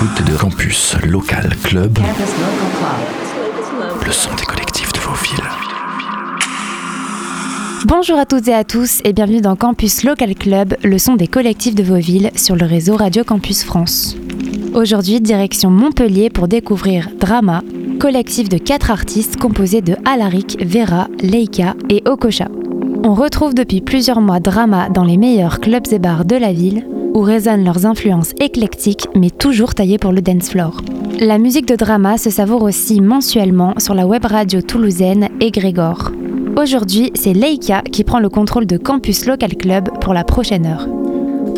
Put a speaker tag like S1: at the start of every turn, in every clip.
S1: l'écoute de Campus Local Club, le son des collectifs de vos villes.
S2: Bonjour à toutes et à tous et bienvenue dans Campus Local Club, le son des collectifs de vos villes sur le réseau Radio Campus France. Aujourd'hui, direction Montpellier pour découvrir Drama, collectif de quatre artistes composés de Alaric, Vera, Leika et Okosha. On retrouve depuis plusieurs mois Drama dans les meilleurs clubs et bars de la ville, où résonnent leurs influences éclectiques mais toujours taillées pour le dance floor. La musique de Drama se savoure aussi mensuellement sur la web radio toulousaine Grégor. Aujourd'hui, c'est Leika qui prend le contrôle de Campus Local Club pour la prochaine heure.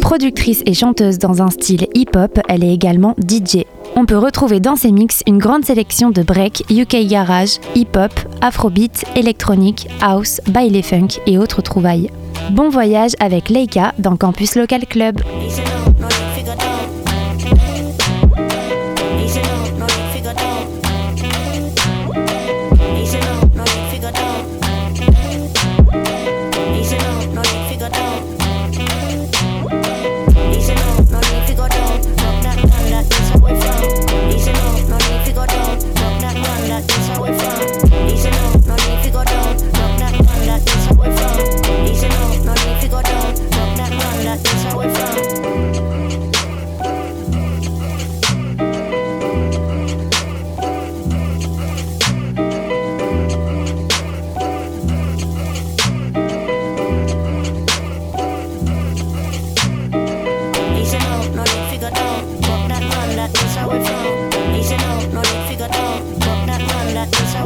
S2: Productrice et chanteuse dans un style hip-hop, elle est également DJ. On peut retrouver dans ses mix une grande sélection de break, UK garage, hip-hop, afrobeat, électronique, house, baile funk et autres trouvailles. Bon voyage avec Leica dans Campus Local Club.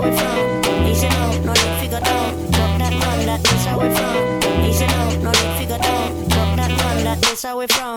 S3: we from. Easy now, no need
S4: figure down. Drop that man, that is how we from. Easy now, no need figure down. Drop that man, that
S5: is how we from.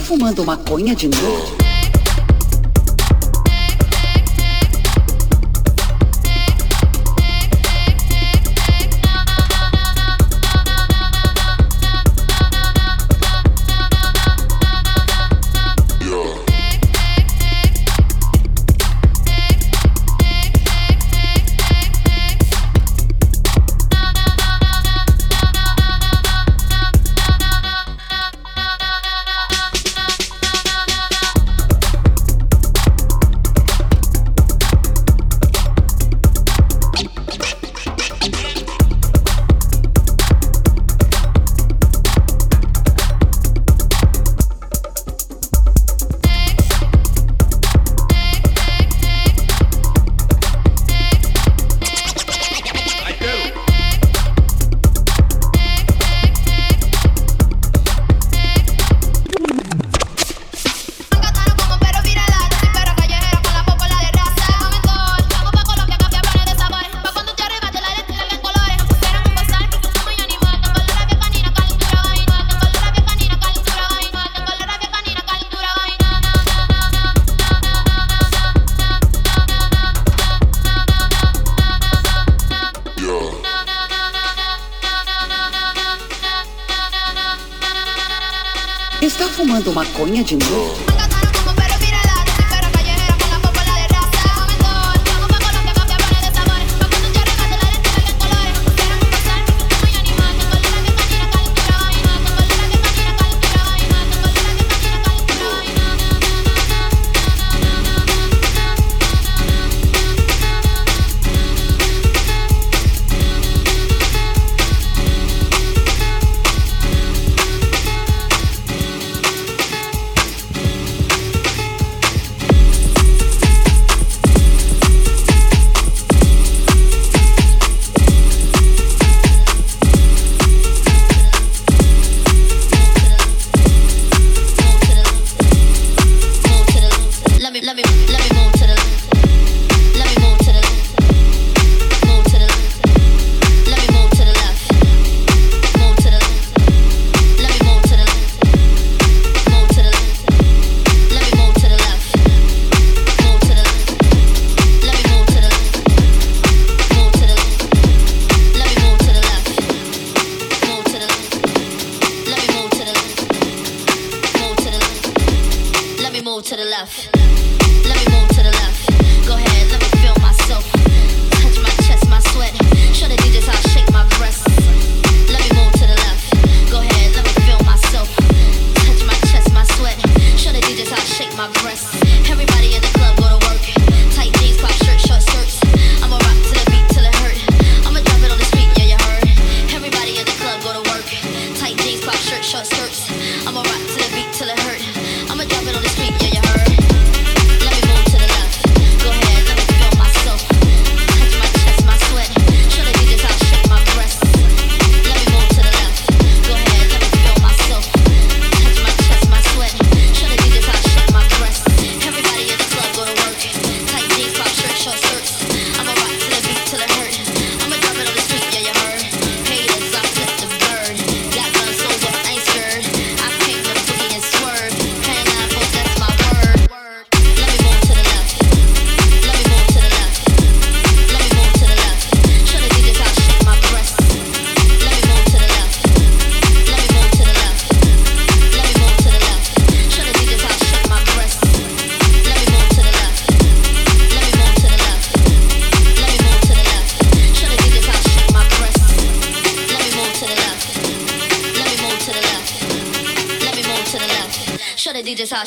S6: Fumando maconha de noite? You.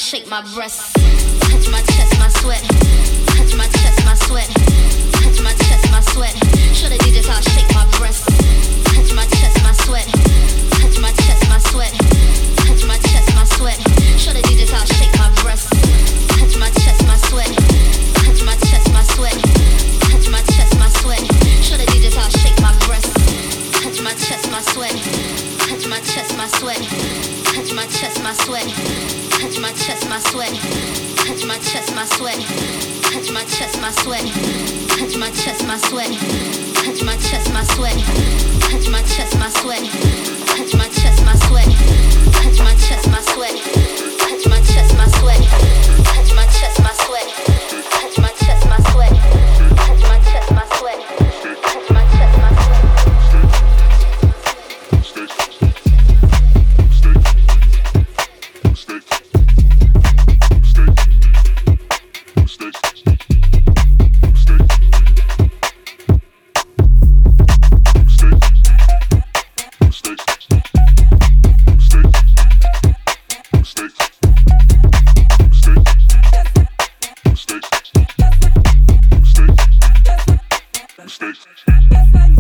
S6: shake my breasts. mistakes.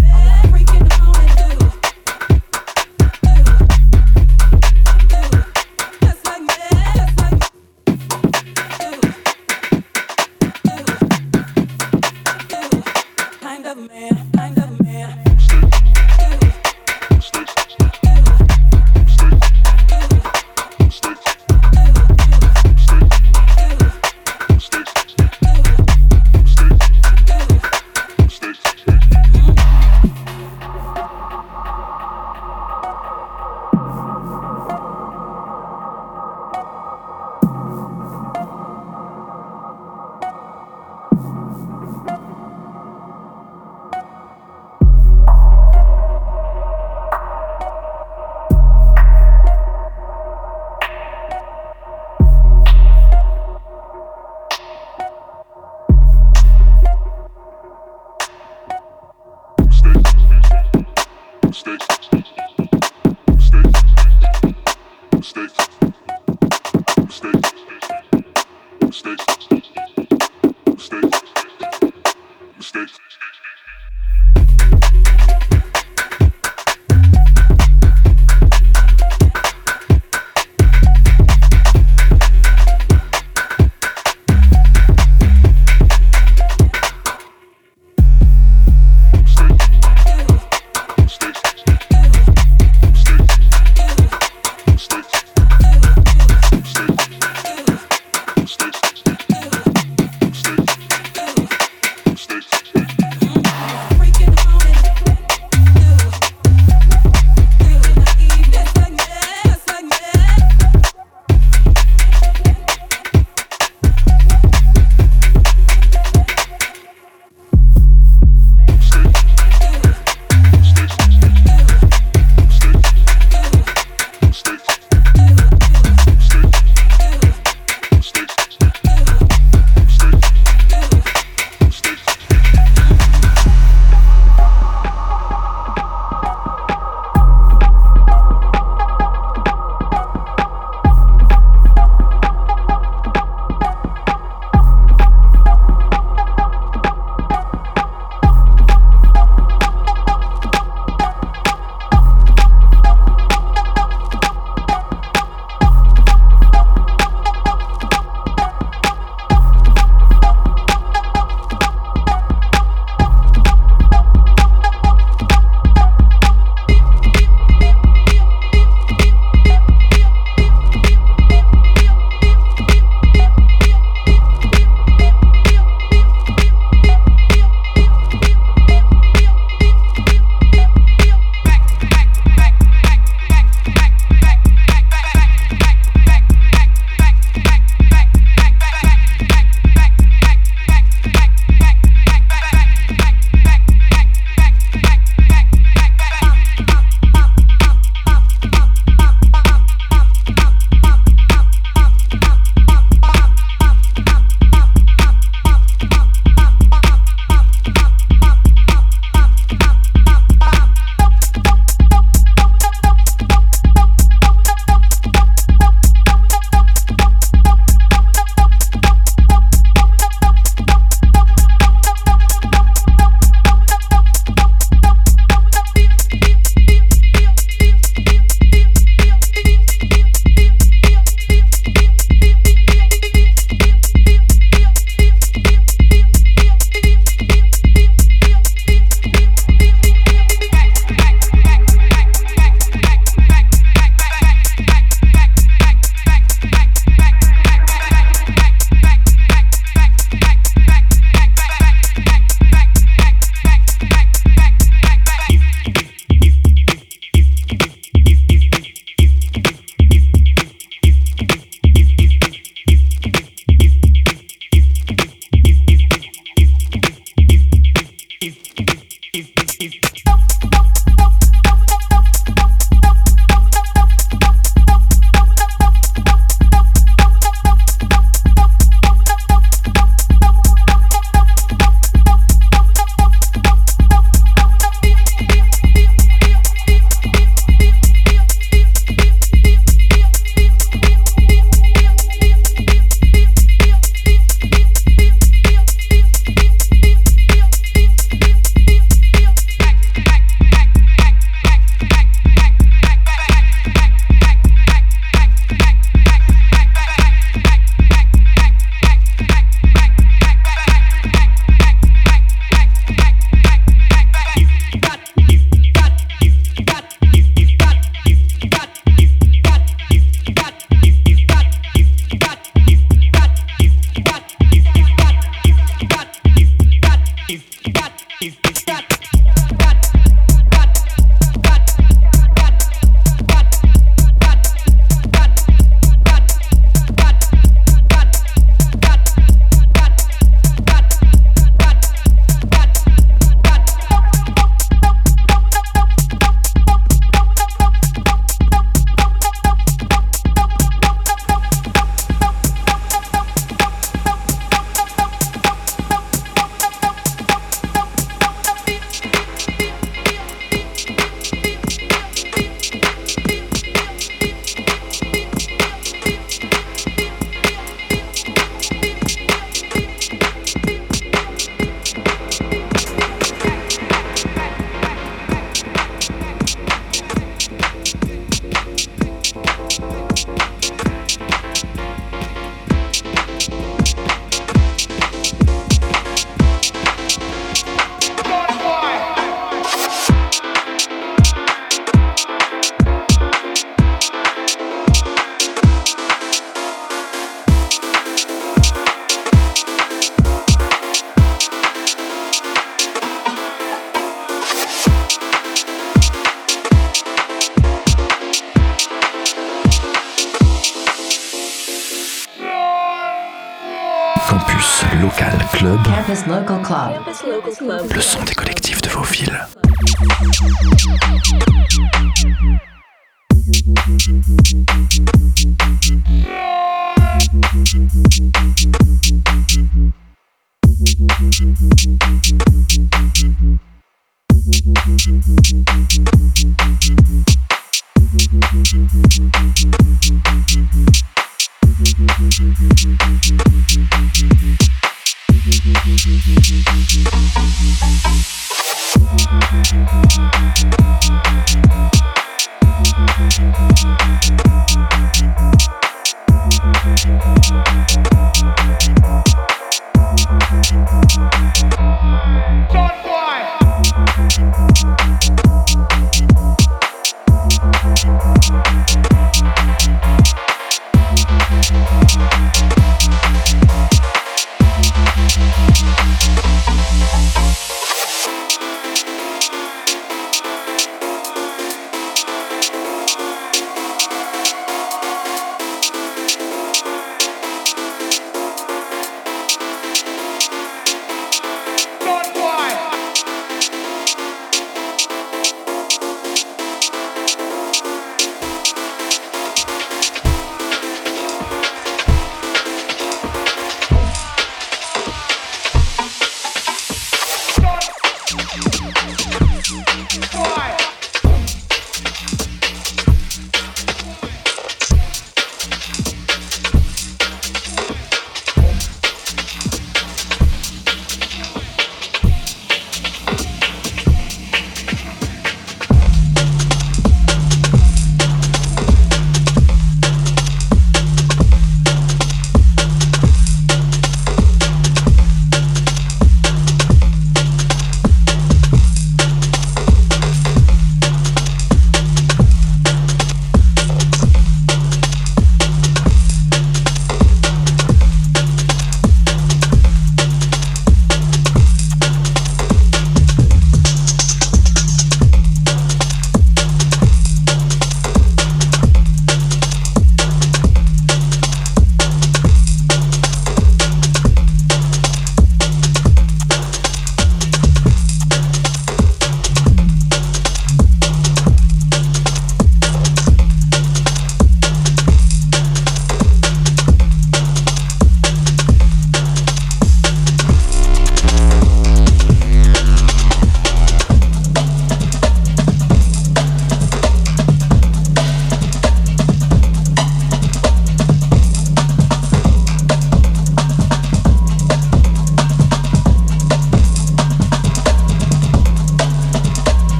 S1: Campus Local Club.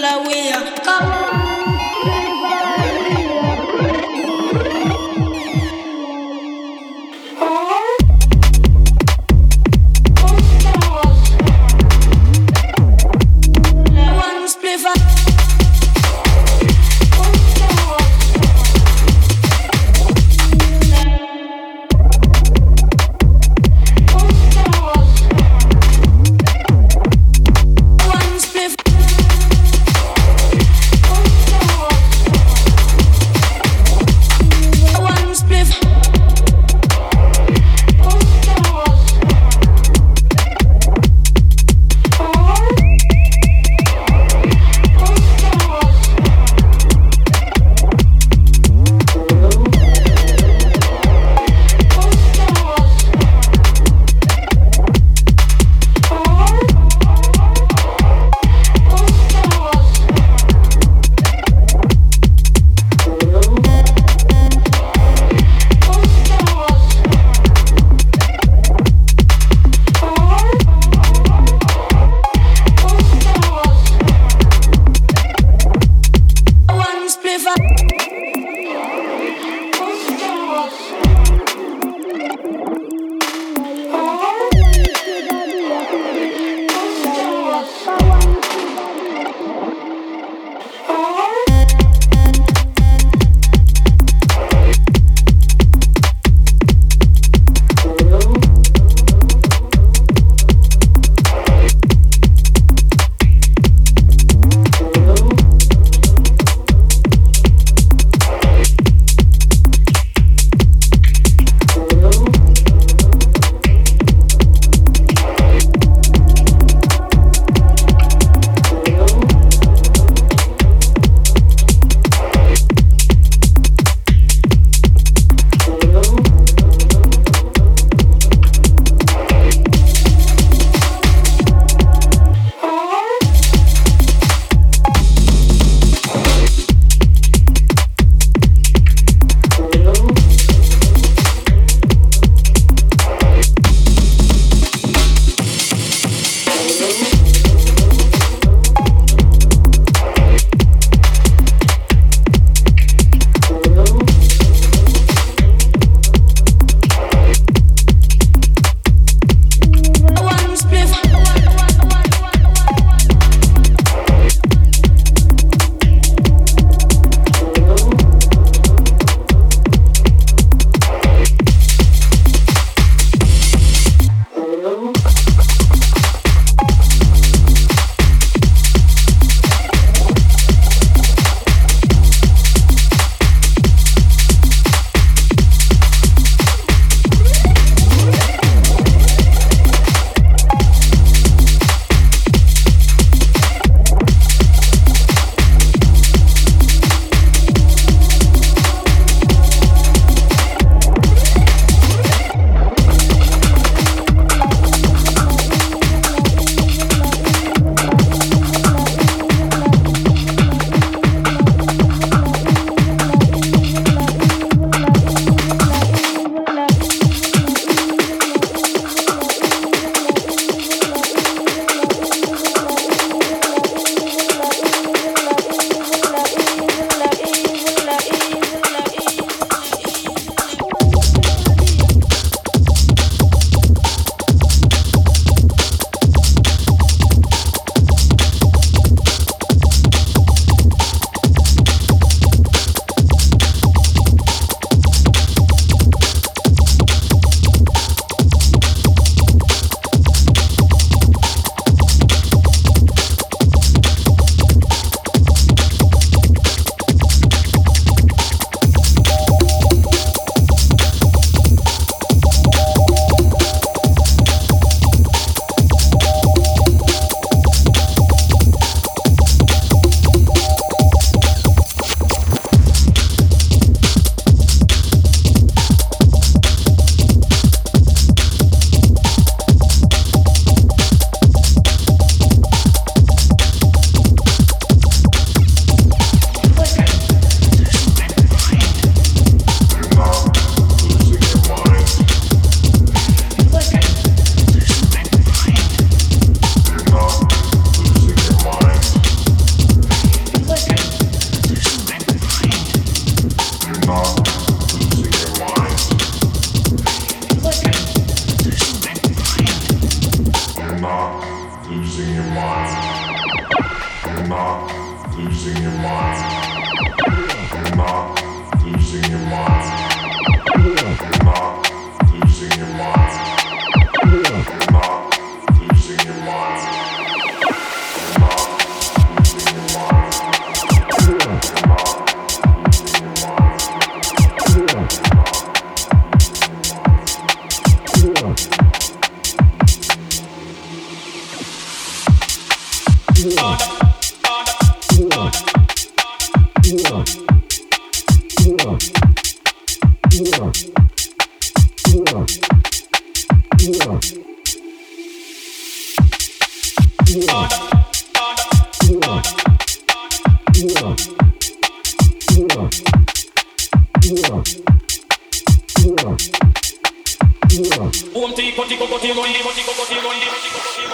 S1: Delaware. Come.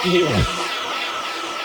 S1: Yeah.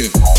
S1: you.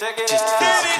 S4: take it.